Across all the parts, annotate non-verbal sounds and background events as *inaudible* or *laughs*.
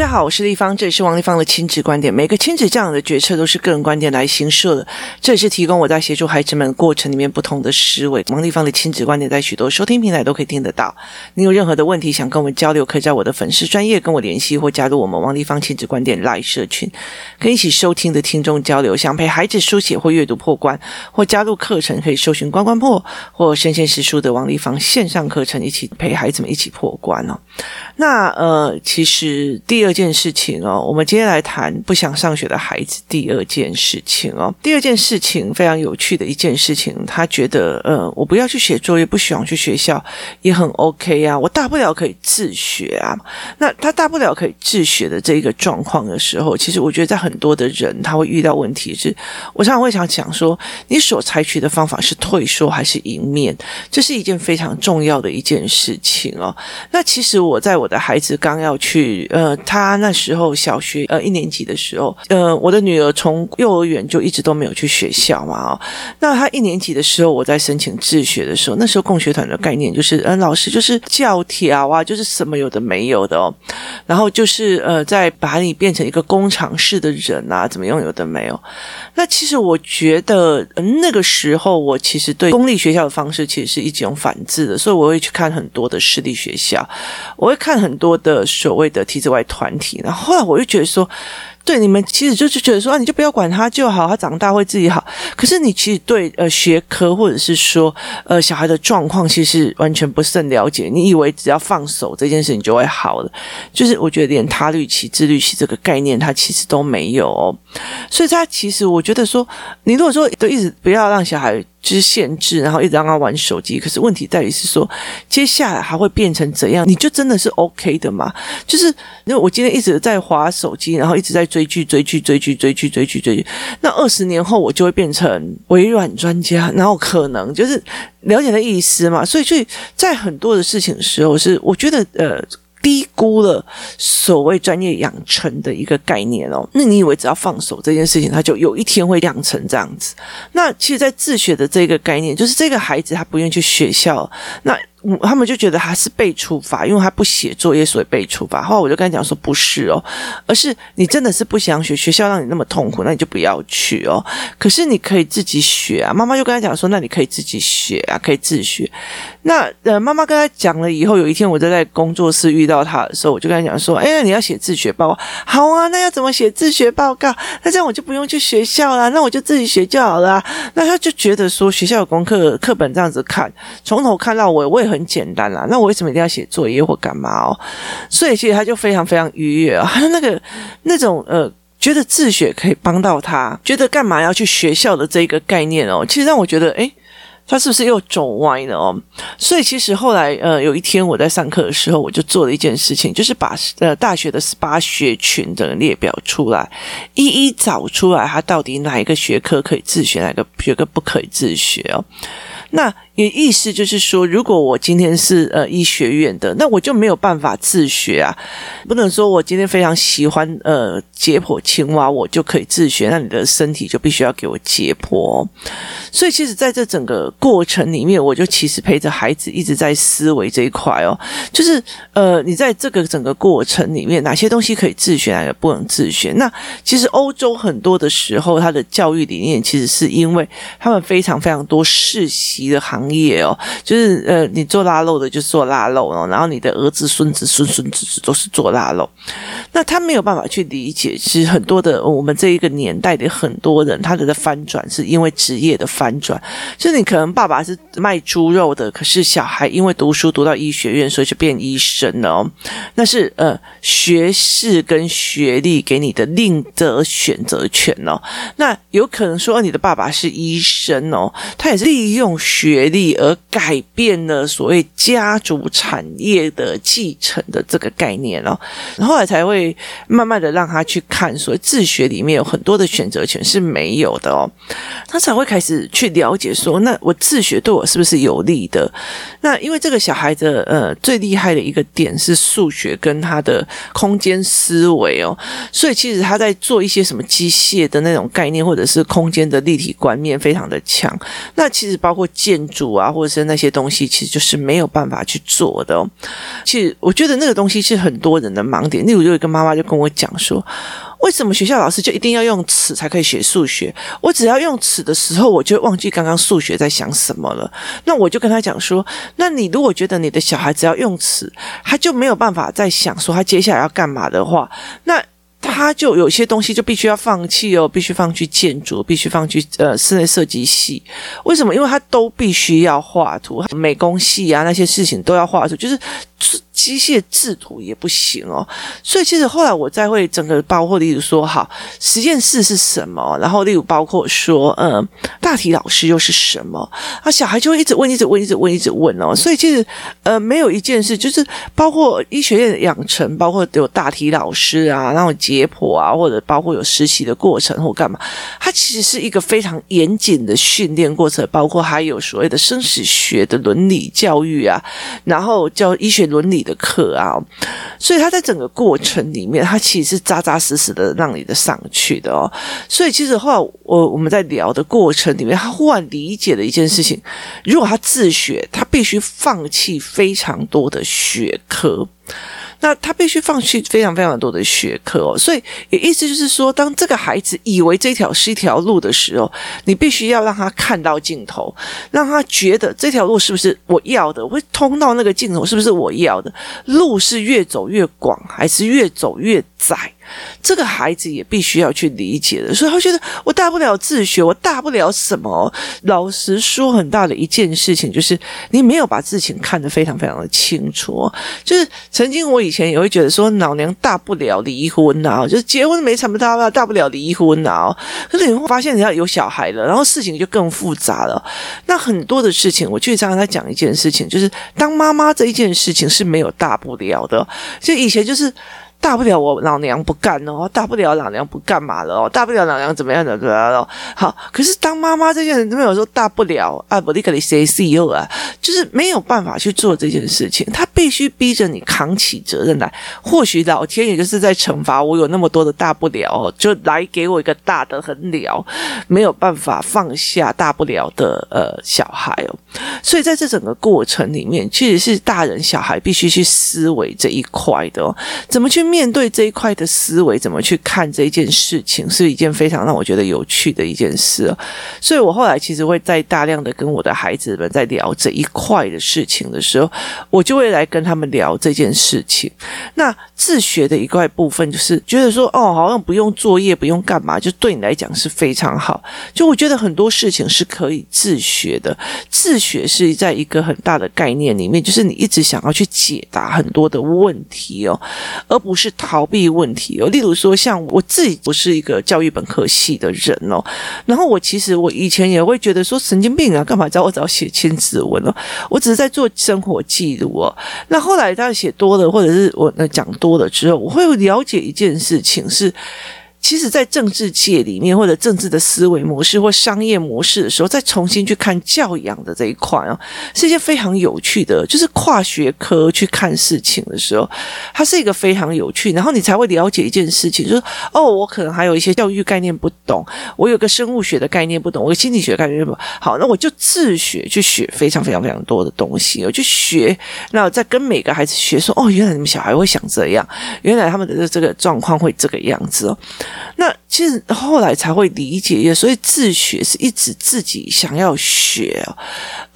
大家好，我是立方，这里是王立方的亲子观点。每个亲子这样的决策都是个人观点来形设的，这也是提供我在协助孩子们过程里面不同的思维。王立方的亲子观点在许多收听平台都可以听得到。你有任何的问题想跟我们交流，可以在我的粉丝专业跟我联系，或加入我们王立方亲子观点 Live 社群，跟一起收听的听众交流。想陪孩子书写或阅读破关，或加入课程，可以搜寻关关破或生鲜识书的王立方线上课程，一起陪孩子们一起破关哦。那呃，其实第二。第二件事情哦，我们今天来谈不想上学的孩子。第二件事情哦，第二件事情非常有趣的一件事情，他觉得呃，我不要去写作业，不喜欢去学校，也很 OK 啊，我大不了可以自学啊。那他大不了可以自学的这一个状况的时候，其实我觉得在很多的人他会遇到问题是，我常常会想讲说，你所采取的方法是退缩还是迎面，这是一件非常重要的一件事情哦。那其实我在我的孩子刚要去呃，他。那时候小学呃一年级的时候，呃，我的女儿从幼儿园就一直都没有去学校嘛，哦，那她一年级的时候，我在申请自学的时候，那时候共学团的概念就是，呃，老师就是教条啊，就是什么有的没有的哦，然后就是呃，再把你变成一个工厂式的人啊，怎么用有的没有。那其实我觉得，呃，那个时候我其实对公立学校的方式其实是一种反制的，所以我会去看很多的私立学校，我会看很多的所谓的体制外团。团体。然后后来我就觉得说，对你们其实就是觉得说啊，你就不要管他就好，他长大会自己好。可是你其实对呃学科或者是说呃小孩的状况，其实完全不甚了解。你以为只要放手这件事情就会好了，就是我觉得连他律期、自律期这个概念，他其实都没有哦。所以他其实我觉得说，你如果说都一直不要让小孩。就是限制，然后一直让他玩手机。可是问题在于是说，接下来还会变成怎样？你就真的是 OK 的吗？就是因为我今天一直在滑手机，然后一直在追剧、追剧、追剧、追剧、追剧、追剧。那二十年后我就会变成微软专家，然后可能就是了解的意思嘛。所以，所以在很多的事情的时候，是我觉得呃。低估了所谓专业养成的一个概念哦，那你以为只要放手这件事情，他就有一天会养成这样子？那其实，在自学的这个概念，就是这个孩子他不愿意去学校，那。他们就觉得他是被处罚，因为他不写作业，所以被处罚。后来我就跟他讲说，不是哦，而是你真的是不想学，学校让你那么痛苦，那你就不要去哦。可是你可以自己学啊。妈妈就跟他讲说，那你可以自己学啊，可以自学。那呃，妈妈跟他讲了以后，有一天我就在工作室遇到他的时候，我就跟他讲说，哎，那你要写自学报告，好啊，那要怎么写自学报告？那这样我就不用去学校了，那我就自己学就好了。那他就觉得说，学校有功课课本这样子看，从头看到尾，我也。很简单啦，那我为什么一定要写作业或干嘛哦？所以其实他就非常非常愉悦啊，他 *laughs* 那个那种呃，觉得自学可以帮到他，觉得干嘛要去学校的这一个概念哦，其实让我觉得，诶，他是不是又走歪了哦？所以其实后来呃，有一天我在上课的时候，我就做了一件事情，就是把呃大学的十八学群的列表出来，一一找出来，他到底哪一个学科可以自学，哪个学科不可以自学哦。那也意思就是说，如果我今天是呃医学院的，那我就没有办法自学啊，不能说我今天非常喜欢呃解剖青蛙，我就可以自学，那你的身体就必须要给我解剖。所以其实在这整个过程里面，我就其实陪着孩子一直在思维这一块哦，就是呃你在这个整个过程里面，哪些东西可以自学，哪个不能自学？那其实欧洲很多的时候，它的教育理念其实是因为他们非常非常多世袭。的行业哦，就是呃，你做腊肉的就做腊肉哦，然后你的儿子、孙子、孙孙子子都是做腊肉，那他没有办法去理解，其实很多的我们这一个年代的很多人，他的翻转是因为职业的翻转，就是你可能爸爸是卖猪肉的，可是小孩因为读书读到医学院，所以就变医生了哦，那是呃学士跟学历给你的另得选择权哦，那有可能说你的爸爸是医生哦，他也是利用。学历而改变了所谓家族产业的继承的这个概念哦，后来才会慢慢的让他去看，所谓自学里面有很多的选择权是没有的哦，他才会开始去了解说，那我自学对我是不是有利的？那因为这个小孩子呃最厉害的一个点是数学跟他的空间思维哦，所以其实他在做一些什么机械的那种概念或者是空间的立体观念非常的强，那其实包括。建筑主啊，或者是那些东西，其实就是没有办法去做的哦。其实我觉得那个东西是很多人的盲点。例如，有一个妈妈就跟我讲说，为什么学校老师就一定要用尺才可以学数学？我只要用尺的时候，我就忘记刚刚数学在想什么了。那我就跟他讲说，那你如果觉得你的小孩只要用尺，他就没有办法再想说他接下来要干嘛的话，那。他就有些东西就必须要放弃哦，必须放弃建筑，必须放弃呃室内设计系。为什么？因为他都必须要画图，美工系啊那些事情都要画图，就是。机械制图也不行哦，所以其实后来我再会整个包括，例如说，好，实验室是什么？然后例如包括说，嗯，大体老师又是什么？啊，小孩就会一直问，一直问，一直问，一直问哦。所以其实呃，没有一件事，就是包括医学院的养成，包括有大体老师啊，然后解剖啊，或者包括有实习的过程或干嘛，它其实是一个非常严谨的训练过程，包括还有所谓的生死学的伦理教育啊，然后教医学伦理的。的课啊，所以他在整个过程里面，他其实是扎扎实实的让你的上去的哦。所以其实后来我我们在聊的过程里面，他忽然理解了一件事情：如果他自学，他必须放弃非常多的学科。那他必须放弃非常非常多的学科哦，所以也意思就是说，当这个孩子以为这条是一条路的时候，你必须要让他看到尽头，让他觉得这条路是不是我要的，会通到那个尽头是不是我要的？路是越走越广，还是越走越在？这个孩子也必须要去理解的，所以他觉得我大不了自学，我大不了什么？老实说，很大的一件事情就是你没有把事情看得非常非常的清楚。就是曾经我以前也会觉得说，老娘大不了离婚啊，就是结婚没什么大不了，大不了离婚啊。可是你会发现，你要有小孩了，然后事情就更复杂了。那很多的事情，我就常常在讲一件事情，就是当妈妈这一件事情是没有大不了的。就以前就是。大不了我老娘不干哦，大不了老娘不干嘛了哦，大不了老娘怎么样怎么样了。好，可是当妈妈这件事没有说大不了啊，不立刻你 say CEO 啊，就是没有办法去做这件事情，他必须逼着你扛起责任来。或许老天也就是在惩罚我有那么多的大不了，就来给我一个大的很了，没有办法放下大不了的呃小孩哦。所以在这整个过程里面，其实是大人小孩必须去思维这一块的哦，怎么去。面对这一块的思维，怎么去看这一件事情，是一件非常让我觉得有趣的一件事。所以我后来其实会在大量的跟我的孩子们在聊这一块的事情的时候，我就会来跟他们聊这件事情。那自学的一块部分，就是觉得说，哦，好像不用作业，不用干嘛，就对你来讲是非常好。就我觉得很多事情是可以自学的，自学是在一个很大的概念里面，就是你一直想要去解答很多的问题哦，而不是。逃避问题哦，例如说，像我自己不是一个教育本科系的人哦，然后我其实我以前也会觉得说神经病啊，干嘛找我找写千字文哦？我只是在做生活记录哦。那后来当写多了，或者是我那讲多了之后，我会了解一件事情是。其实，在政治界里面，或者政治的思维模式或商业模式的时候，再重新去看教养的这一块啊，是一件非常有趣的。就是跨学科去看事情的时候，它是一个非常有趣，然后你才会了解一件事情，就是哦，我可能还有一些教育概念不懂，我有个生物学的概念不懂，我有心理学概念不懂。好，那我就自学去学非常非常非常多的东西，我去学，那再跟每个孩子学说，哦，原来你们小孩会想这样，原来他们的这个状况会这个样子哦。那其实后来才会理解，也所以自学是一直自己想要学，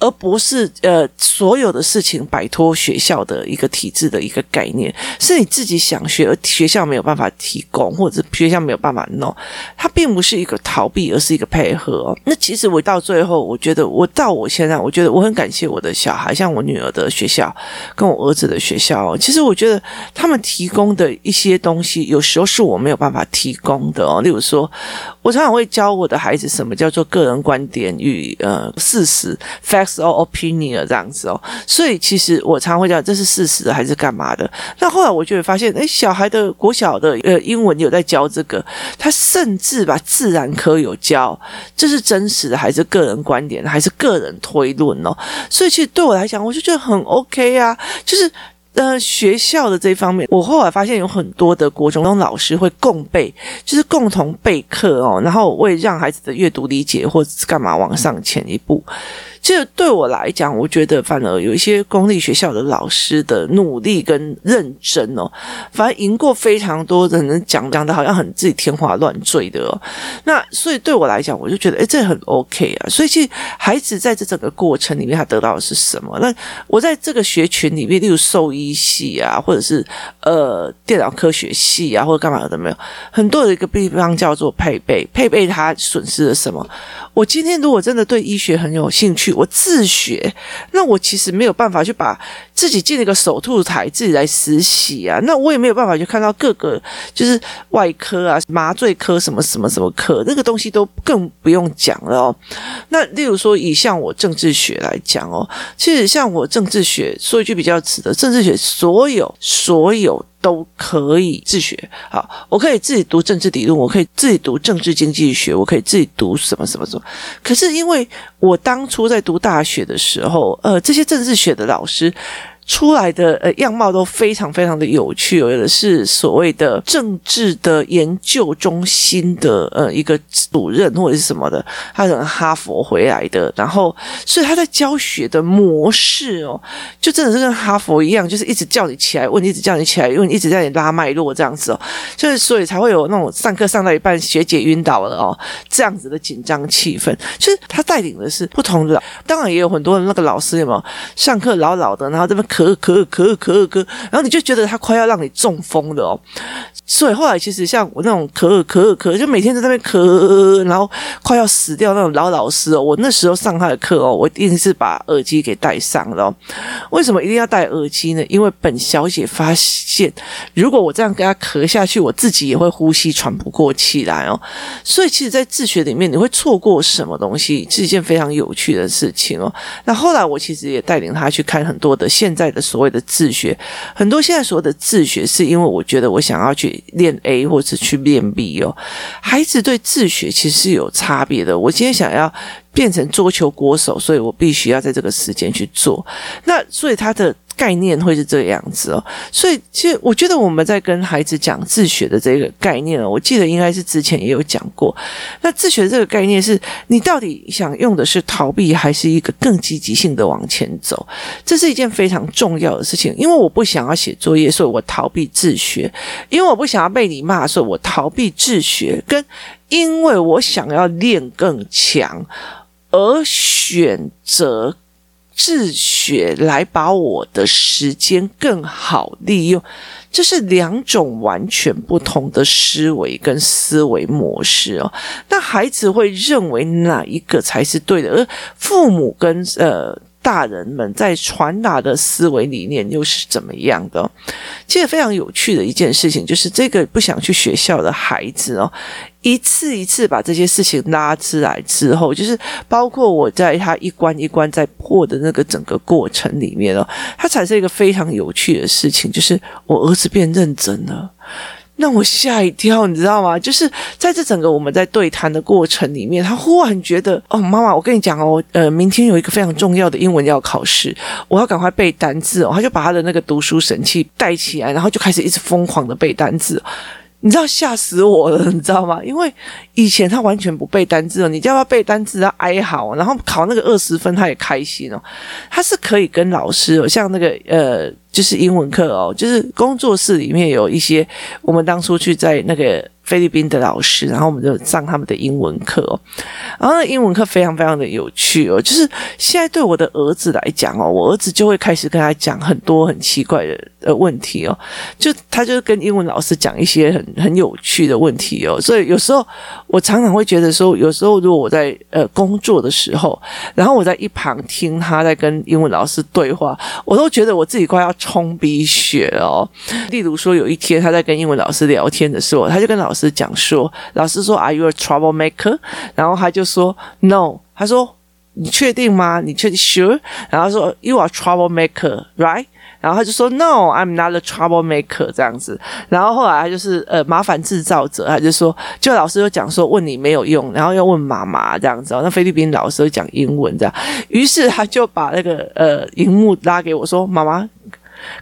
而不是呃所有的事情摆脱学校的一个体制的一个概念，是你自己想学，而学校没有办法提供，或者学校没有办法弄，它并不是一个逃避，而是一个配合。那其实我到最后，我觉得我到我现在，我觉得我很感谢我的小孩，像我女儿的学校跟我儿子的学校，其实我觉得他们提供的一些东西，有时候是我没有办法提供的哦，例如说，我常常会教我的孩子什么叫做个人观点与呃事实 （facts O opinion） 这样子哦。所以其实我常常会讲这是事实还是干嘛的。那后来我就会发现，哎，小孩的国小的呃英文有在教这个，他甚至把自然科有教，这是真实的还是个人观点还是个人推论哦？所以其实对我来讲，我就觉得很 OK 啊，就是。呃，学校的这一方面，我后来发现有很多的国中老师会共备，就是共同备课哦，然后为让孩子的阅读理解或者是干嘛往上前一步。这对我来讲，我觉得反而有一些公立学校的老师的努力跟认真哦，反而赢过非常多的人讲讲的好像很自己天花乱坠的哦。那所以对我来讲，我就觉得诶，这很 OK 啊。所以其实孩子在这整个过程里面，他得到的是什么？那我在这个学群里面，例如兽医系啊，或者是呃电脑科学系啊，或者干嘛的没有，很多的一个地方叫做配备，配备它损失了什么？我今天如果真的对医学很有兴趣，我自学，那我其实没有办法去把自己进了一个手术台，自己来实习啊，那我也没有办法去看到各个就是外科啊、麻醉科什么什么什么科，那个东西都更不用讲了哦。那例如说，以像我政治学来讲哦，其实像我政治学说一句比较直的，政治学所有所有。都可以自学，好，我可以自己读政治理论，我可以自己读政治经济学，我可以自己读什么什么什么。可是因为我当初在读大学的时候，呃，这些政治学的老师。出来的呃样貌都非常非常的有趣，有的是所谓的政治的研究中心的呃一个主任或者是什么的，他可能哈佛回来的，然后所以他在教学的模式哦，就真的是跟哈佛一样，就是一直叫你起来问，一直叫你起来问，一直在你拉脉络这样子哦，就是所以才会有那种上课上到一半学姐晕倒了哦这样子的紧张气氛。其实他带领的是不同的，当然也有很多的那个老师有没有上课老老的，然后这边。咳咳咳咳咳，然后你就觉得他快要让你中风了哦。所以后来其实像我那种咳咳咳，就每天在那边咳，然后快要死掉那种老老师哦。我那时候上他的课哦，我一定是把耳机给戴上了。为什么一定要戴耳机呢？因为本小姐发现，如果我这样跟他咳下去，我自己也会呼吸喘不过气来哦。所以其实，在自学里面，你会错过什么东西，是一件非常有趣的事情哦。那后来我其实也带领他去看很多的现在的所谓的自学，很多现在所谓的自学，是因为我觉得我想要去。练 A 或者去练 B 哦，孩子对自学其实是有差别的。我今天想要变成桌球国手，所以我必须要在这个时间去做。那所以他的。概念会是这个样子哦，所以其实我觉得我们在跟孩子讲自学的这个概念哦，我记得应该是之前也有讲过。那自学这个概念是你到底想用的是逃避，还是一个更积极性的往前走？这是一件非常重要的事情。因为我不想要写作业，所以我逃避自学；因为我不想要被你骂，所以我逃避自学；跟因为我想要练更强而选择。自学来把我的时间更好利用，这是两种完全不同的思维跟思维模式哦。那孩子会认为哪一个才是对的？而父母跟呃。大人们在传达的思维理念又是怎么样的？其实非常有趣的一件事情，就是这个不想去学校的孩子哦，一次一次把这些事情拉出来之后，就是包括我在他一关一关在破的那个整个过程里面哦，他产生一个非常有趣的事情，就是我儿子变认真了。让我吓一跳，你知道吗？就是在这整个我们在对谈的过程里面，他忽然觉得，哦，妈妈，我跟你讲哦，呃，明天有一个非常重要的英文要考试，我要赶快背单字哦。他就把他的那个读书神器带起来，然后就开始一直疯狂的背单字。你知道吓死我了，你知道吗？因为以前他完全不背单字哦，你叫他背单字，他哀嚎，然后考那个二十分，他也开心哦。他是可以跟老师哦，像那个呃，就是英文课哦，就是工作室里面有一些，我们当初去在那个。菲律宾的老师，然后我们就上他们的英文课哦，然后那英文课非常非常的有趣哦，就是现在对我的儿子来讲哦，我儿子就会开始跟他讲很多很奇怪的呃问题哦，就他就是跟英文老师讲一些很很有趣的问题哦，所以有时候我常常会觉得说，有时候如果我在呃工作的时候，然后我在一旁听他在跟英文老师对话，我都觉得我自己快要冲鼻血哦。例如说有一天他在跟英文老师聊天的时候，他就跟老师。讲说，老师说，Are you a troublemaker？然后他就说，No。他说，你确定吗？你确定？Sure？然后说，You are troublemaker，right？然后他就说，No，I'm not a troublemaker。这样子。然后后来他就是呃麻烦制造者，他就说，就老师就讲说，问你没有用，然后要问妈妈这样子。那菲律宾老师会讲英文这样，于是他就把那个呃荧幕拉给我说，妈妈。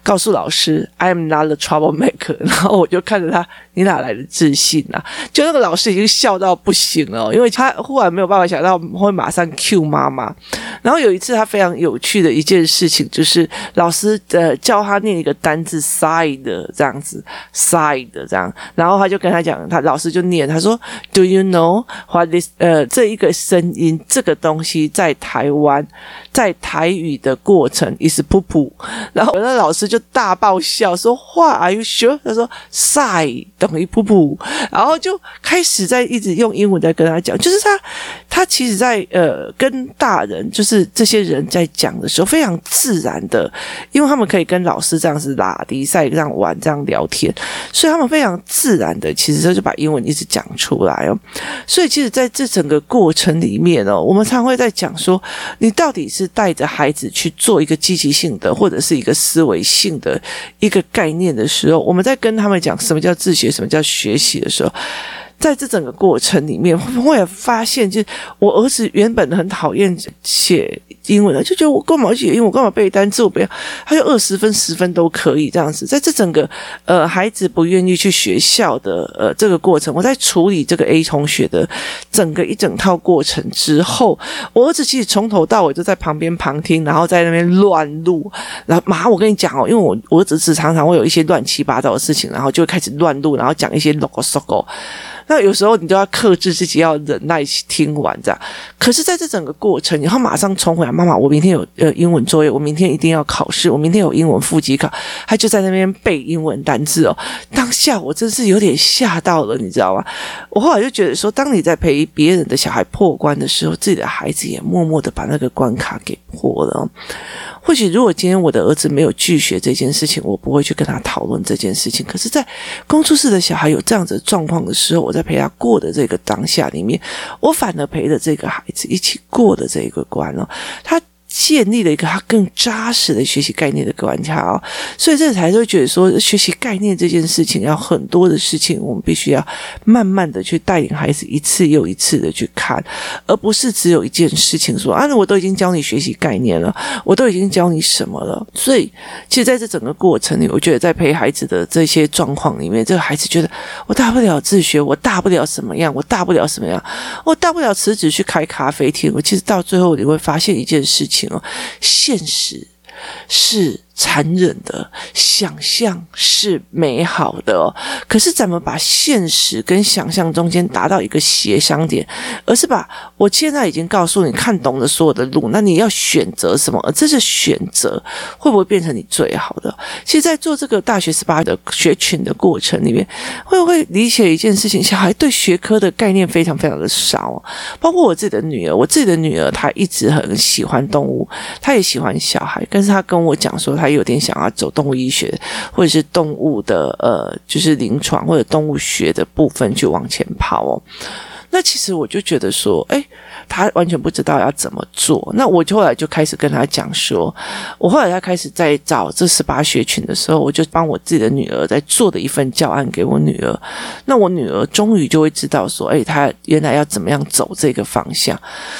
告诉老师，I am not a troublemaker。*laughs* 然后我就看着他，你哪来的自信啊？就那个老师已经笑到不行了，因为他忽然没有办法想到会马上 cue 妈妈。然后有一次他非常有趣的一件事情，就是老师呃教他念一个单字 side 这样子，side 这样，然后他就跟他讲，他老师就念，他说，Do you know what this 呃这一个声音这个东西在台湾在台语的过程 is 噗噗，然后那老师就大爆笑说话，Are you sure？他说 si 等于噗噗，然后就开始在一直用英文在跟他讲，就是他他其实在呃跟大人就是这些人在讲的时候非常自然的，因为他们可以跟老师这样子拉迪赛这样玩这样聊天，所以他们非常自然的其实他就把英文一直讲出来哦。所以其实在这整个过程里面哦，我们常会在讲说，你到底是带着孩子去做一个积极性的或者是一个思维性的一个概念的时候，我们在跟他们讲什么叫自学，什么叫学习的时候。在这整个过程里面，*laughs* 我也发现，就是我儿子原本很讨厌写英文的，就觉得我干嘛写英文，我干嘛背单词，我不要，他就二十分、十分都可以这样子。在这整个呃孩子不愿意去学校的呃这个过程，我在处理这个 A 同学的整个一整套过程之后，我儿子其实从头到尾都在旁边旁听，然后在那边乱录。然后妈，我跟你讲哦，因为我我儿子是常常会有一些乱七八糟的事情，然后就会开始乱录，然后讲一些 logo logo。那有时候你都要克制自己，要忍耐听完这样。可是，在这整个过程，然后马上冲回来，妈妈，我明天有呃英文作业，我明天一定要考试，我明天有英文复习考。他就在那边背英文单字哦。当下我真是有点吓到了，你知道吗？我后来就觉得说，当你在陪别人的小孩破关的时候，自己的孩子也默默的把那个关卡给破了。或许如果今天我的儿子没有拒绝这件事情，我不会去跟他讨论这件事情。可是，在工作室的小孩有这样子状况的时候，我在陪他过的这个当下里面，我反而陪着这个孩子一起过的这一个关哦，他。建立了一个他更扎实的学习概念的关卡哦，所以这才会觉得说，学习概念这件事情要很多的事情，我们必须要慢慢的去带领孩子一次又一次的去看，而不是只有一件事情说啊，我都已经教你学习概念了，我都已经教你什么了。所以，其实在这整个过程里，我觉得在陪孩子的这些状况里面，这个孩子觉得我大不了自学，我大不了什么样，我大不了什么样，我大不了辞职去开咖啡厅。我其实到最后你会发现一件事情。现实是。残忍的想象是美好的，可是怎么把现实跟想象中间达到一个协商点？而是把我现在已经告诉你看懂了所有的路，那你要选择什么？而这是选择会不会变成你最好的？其实，在做这个大学十八的学群的过程里面，会不会理解一件事情？小孩对学科的概念非常非常的少，包括我自己的女儿，我自己的女儿她一直很喜欢动物，她也喜欢小孩，但是她跟我讲说。还有点想要走动物医学，或者是动物的呃，就是临床或者动物学的部分去往前跑哦。那其实我就觉得说，哎。他完全不知道要怎么做，那我就后来就开始跟他讲说，我后来他开始在找这十八学群的时候，我就帮我自己的女儿在做的一份教案给我女儿，那我女儿终于就会知道说，哎，她原来要怎么样走这个方向。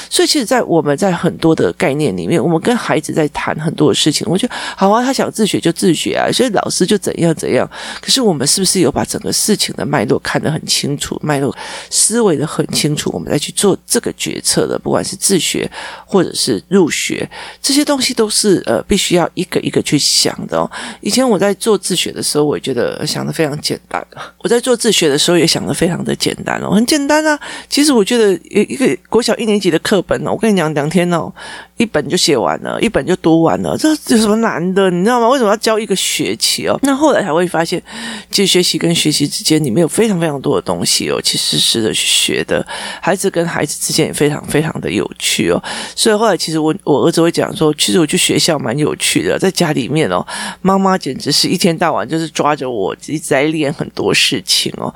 所以其实，在我们在很多的概念里面，我们跟孩子在谈很多的事情，我觉得好啊，他想自学就自学啊，所以老师就怎样怎样。可是我们是不是有把整个事情的脉络看得很清楚，脉络思维的很很清楚，我们再去做这个决策。的不管是自学或者是入学，这些东西都是呃必须要一个一个去想的哦。以前我在做自学的时候，我也觉得想的非常简单。我在做自学的时候也想的非常的简单哦，很简单啊。其实我觉得一一个国小一年级的课本哦，我跟你讲两天哦。一本就写完了，一本就读完了，这有什么难的？你知道吗？为什么要教一个学期哦？那后来才会发现，其实学习跟学习之间里面有非常非常多的东西哦，其实是的学的。孩子跟孩子之间也非常非常的有趣哦。所以后来其实我我儿子会讲说，其实我去学校蛮有趣的，在家里面哦，妈妈简直是一天到晚就是抓着我一直在练很多事情哦。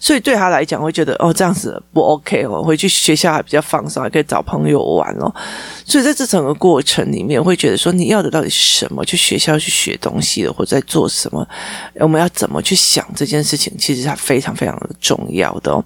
所以对他来讲会觉得哦这样子不 OK 哦，回去学校还比较放松，还可以找朋友玩哦。所以在这整个过程里面，会觉得说你要的到底是什么？去学校去学东西的，或者在做什么？我们要怎么去想这件事情？其实它非常非常的重要的哦。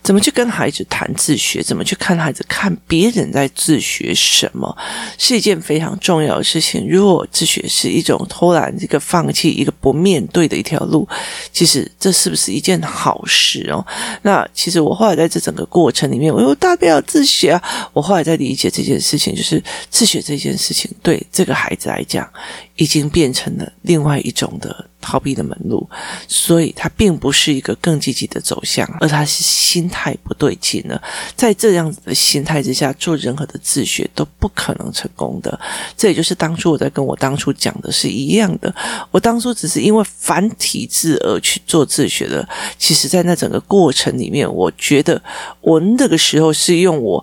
怎么去跟孩子谈自学？怎么去看孩子看别人在自学什么？是一件非常重要的事情。如果自学是一种偷懒、一个放弃、一个不面对的一条路，其实这是不是一件好事哦？那其实我后来在这整个过程里面，我又大不了自学啊。我后来在理解这件事情，就是自学这件事情对这个孩子来讲，已经变成了另外一种的。逃避的门路，所以他并不是一个更积极的走向，而他是心态不对劲了。在这样子的心态之下，做任何的自学都不可能成功的。这也就是当初我在跟我当初讲的是一样的。我当初只是因为繁体字而去做自学的。其实，在那整个过程里面，我觉得我那个时候是用我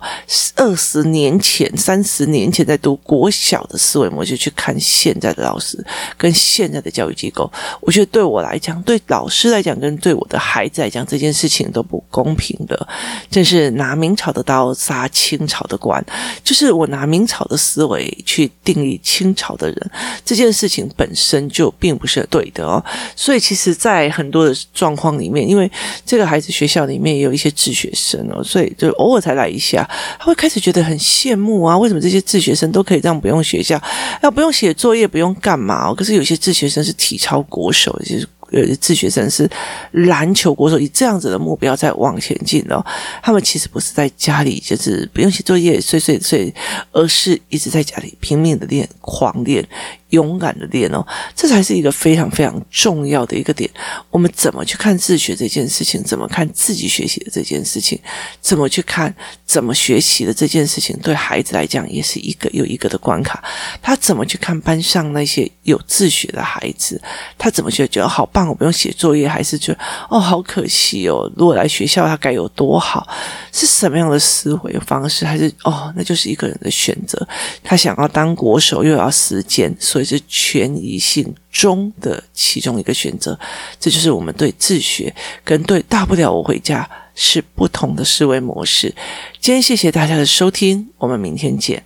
二十年前、三十年前在读国小的思维模式去看现在的老师跟现在的教育机构。我觉得对我来讲，对老师来讲，跟对我的孩子来讲，这件事情都不公平的。这是拿明朝的刀杀清朝的官，就是我拿明朝的思维去定义清朝的人，这件事情本身就并不是对的哦。所以，其实，在很多的状况里面，因为这个孩子学校里面也有一些自学生哦，所以就偶尔才来一下，他会开始觉得很羡慕啊，为什么这些自学生都可以这样不用学校，要不用写作业，不用干嘛？可是有些自学生是体操过。国手就是呃，自学生是篮球国手，以这样子的目标在往前进的。他们其实不是在家里就是不用写作业，睡睡睡，而是一直在家里拼命的练，狂练。勇敢的练哦，这才是一个非常非常重要的一个点。我们怎么去看自学这件事情？怎么看自己学习的这件事情？怎么去看怎么学习的这件事情？对孩子来讲，也是一个又一个的关卡。他怎么去看班上那些有自学的孩子？他怎么觉得觉得好棒？我不用写作业，还是觉得哦，好可惜哦。如果来学校，他该有多好？是什么样的思维方式？还是哦，那就是一个人的选择。他想要当国手，又要实践，所以。是权宜性中的其中一个选择，这就是我们对自学跟对大不了我回家是不同的思维模式。今天谢谢大家的收听，我们明天见。